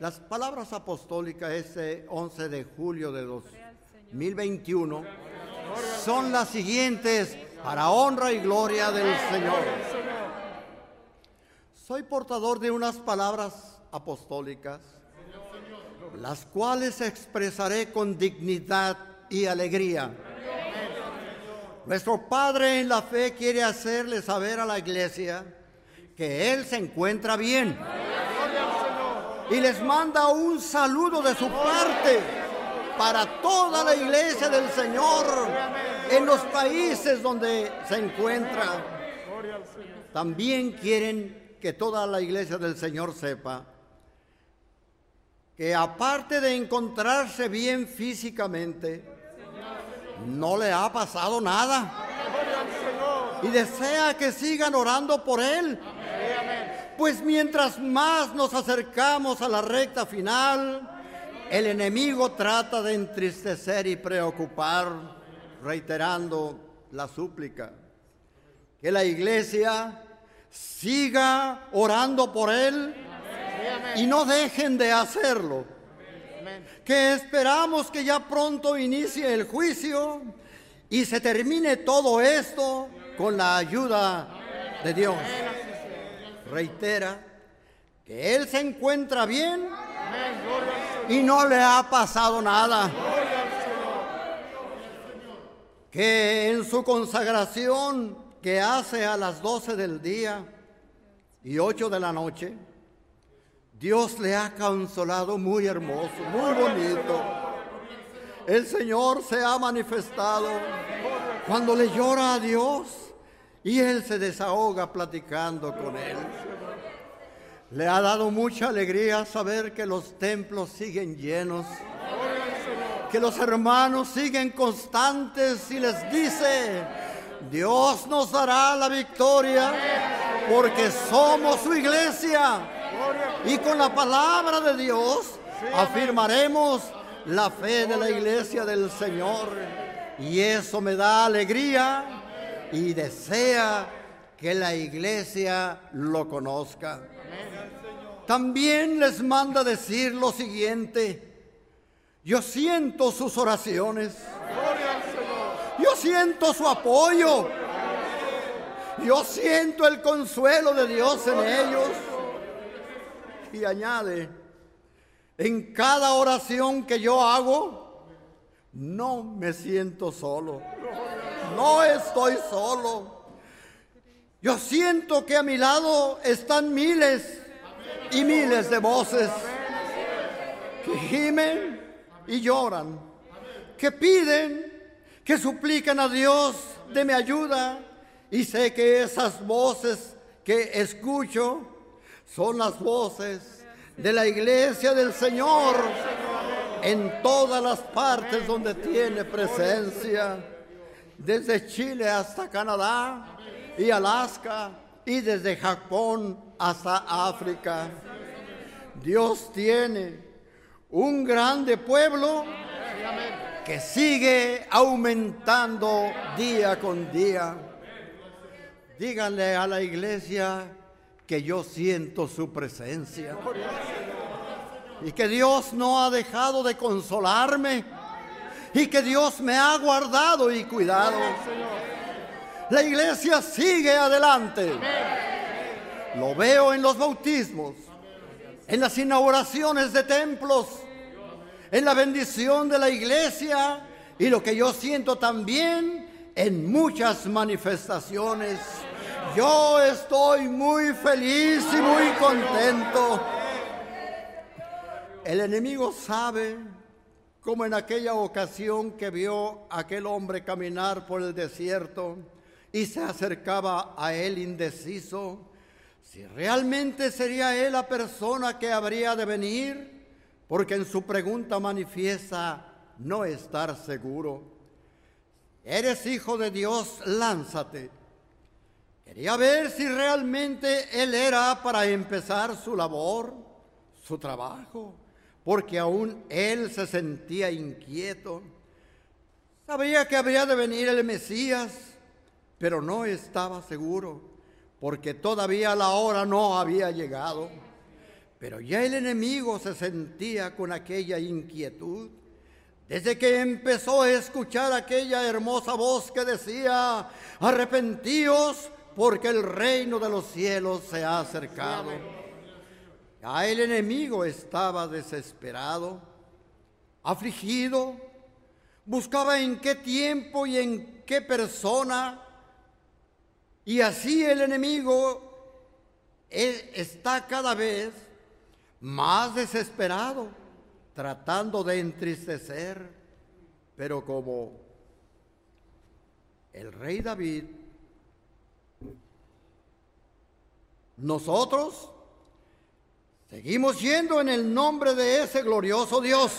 Las palabras apostólicas ese 11 de julio de 2021 son las siguientes para honra y gloria del Señor. Soy portador de unas palabras apostólicas, las cuales expresaré con dignidad y alegría. Nuestro Padre en la fe quiere hacerle saber a la iglesia que Él se encuentra bien y les manda un saludo de su parte para toda la iglesia del Señor en los países donde se encuentra. También quieren que toda la iglesia del Señor sepa que aparte de encontrarse bien físicamente, no le ha pasado nada. Y desea que sigan orando por él. Pues mientras más nos acercamos a la recta final, el enemigo trata de entristecer y preocupar, reiterando la súplica. Que la iglesia siga orando por él y no dejen de hacerlo. Que esperamos que ya pronto inicie el juicio y se termine todo esto con la ayuda de Dios reitera que él se encuentra bien y no le ha pasado nada. Que en su consagración que hace a las 12 del día y 8 de la noche, Dios le ha consolado muy hermoso, muy bonito. El Señor se ha manifestado cuando le llora a Dios y él se desahoga platicando con él. Le ha dado mucha alegría saber que los templos siguen llenos, que los hermanos siguen constantes y les dice, Dios nos dará la victoria porque somos su iglesia y con la palabra de Dios afirmaremos la fe de la iglesia del Señor y eso me da alegría y desea que la iglesia lo conozca. También les manda decir lo siguiente. Yo siento sus oraciones. Yo siento su apoyo. Yo siento el consuelo de Dios en ellos. Y añade, en cada oración que yo hago, no me siento solo no estoy solo. Yo siento que a mi lado están miles y miles de voces que gimen y lloran, que piden, que suplican a Dios de mi ayuda. Y sé que esas voces que escucho son las voces de la iglesia del Señor en todas las partes donde tiene presencia desde Chile hasta Canadá y Alaska y desde Japón hasta África. Dios tiene un grande pueblo que sigue aumentando día con día. Díganle a la iglesia que yo siento su presencia y que Dios no ha dejado de consolarme y que Dios me ha guardado y cuidado. La iglesia sigue adelante. Lo veo en los bautismos, en las inauguraciones de templos, en la bendición de la iglesia y lo que yo siento también en muchas manifestaciones. Yo estoy muy feliz y muy contento. El enemigo sabe como en aquella ocasión que vio aquel hombre caminar por el desierto y se acercaba a él indeciso, si realmente sería él la persona que habría de venir, porque en su pregunta manifiesta no estar seguro. Eres hijo de Dios, lánzate. Quería ver si realmente él era para empezar su labor, su trabajo porque aún él se sentía inquieto. Sabía que habría de venir el Mesías, pero no estaba seguro, porque todavía la hora no había llegado. Pero ya el enemigo se sentía con aquella inquietud desde que empezó a escuchar aquella hermosa voz que decía, arrepentíos porque el reino de los cielos se ha acercado. Ya el enemigo estaba desesperado, afligido, buscaba en qué tiempo y en qué persona, y así el enemigo e, está cada vez más desesperado, tratando de entristecer, pero como el rey David, nosotros seguimos yendo en el nombre de ese glorioso Dios,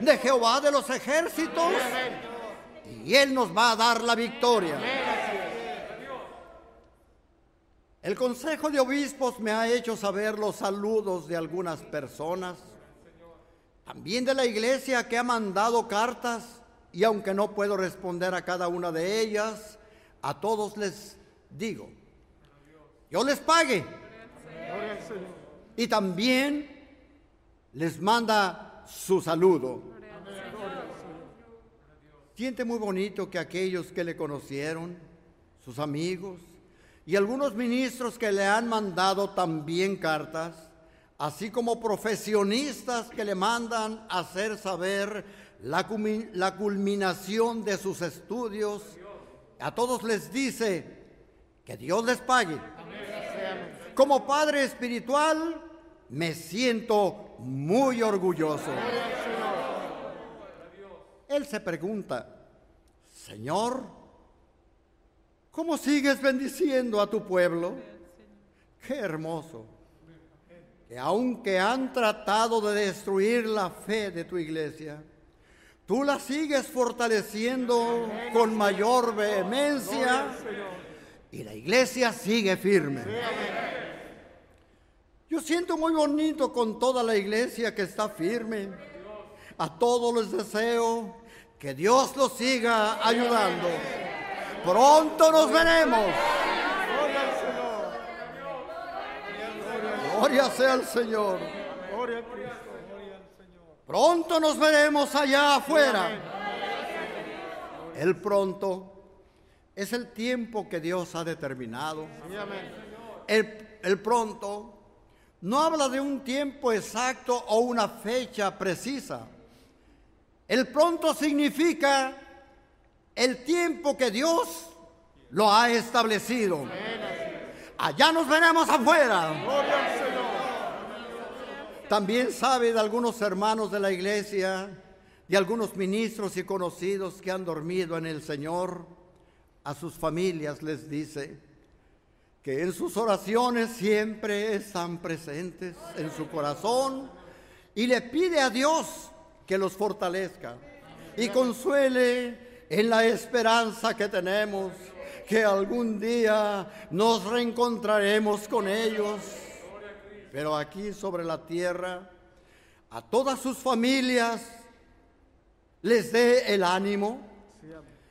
de Jehová de los ejércitos, y Él nos va a dar la victoria. El Consejo de Obispos me ha hecho saber los saludos de algunas personas, también de la iglesia que ha mandado cartas y aunque no puedo responder a cada una de ellas, a todos les digo, yo les pague. Y también les manda su saludo. Siente muy bonito que aquellos que le conocieron, sus amigos, y algunos ministros que le han mandado también cartas, así como profesionistas que le mandan hacer saber la, culminación de sus estudios, a todos les dice que Dios les pague. Como padre espiritual me siento muy orgulloso. Él se pregunta, Señor, ¿Cómo sigues bendiciendo a tu pueblo? Qué hermoso. Que aunque han tratado de destruir la fe de tu iglesia, tú la sigues fortaleciendo con mayor vehemencia y la iglesia sigue firme. Yo siento muy bonito con toda la iglesia que está firme. A todos les deseo que Dios los siga ayudando. Pronto nos veremos. Gloria sea al Señor. Pronto nos veremos allá afuera. El pronto es el tiempo que Dios ha determinado. El, el pronto no habla de un tiempo exacto o una fecha precisa. El pronto significa el tiempo que Dios lo ha establecido. Allá nos veremos afuera. También sabe de algunos hermanos de la iglesia, de algunos ministros y conocidos que han dormido en el Señor. A sus familias les dice que en sus oraciones siempre están presentes en su corazón y le pide a Dios que los fortalezca y consuele en la esperanza que tenemos que algún día nos reencontraremos con ellos. Pero aquí sobre la tierra, a todas sus familias les dé el ánimo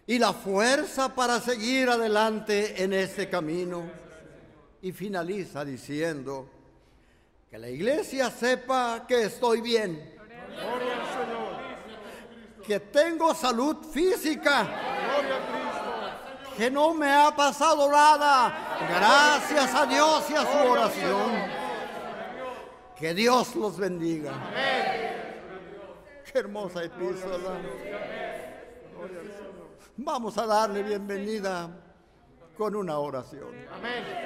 y la fuerza para seguir adelante en este camino. Y finaliza diciendo, que la iglesia sepa que estoy bien que tengo salud física. Que no me ha pasado nada. Gracias a Dios y a su oración. Que Dios los bendiga. Qué hermosa epístola. Vamos a darle bienvenida con una oración.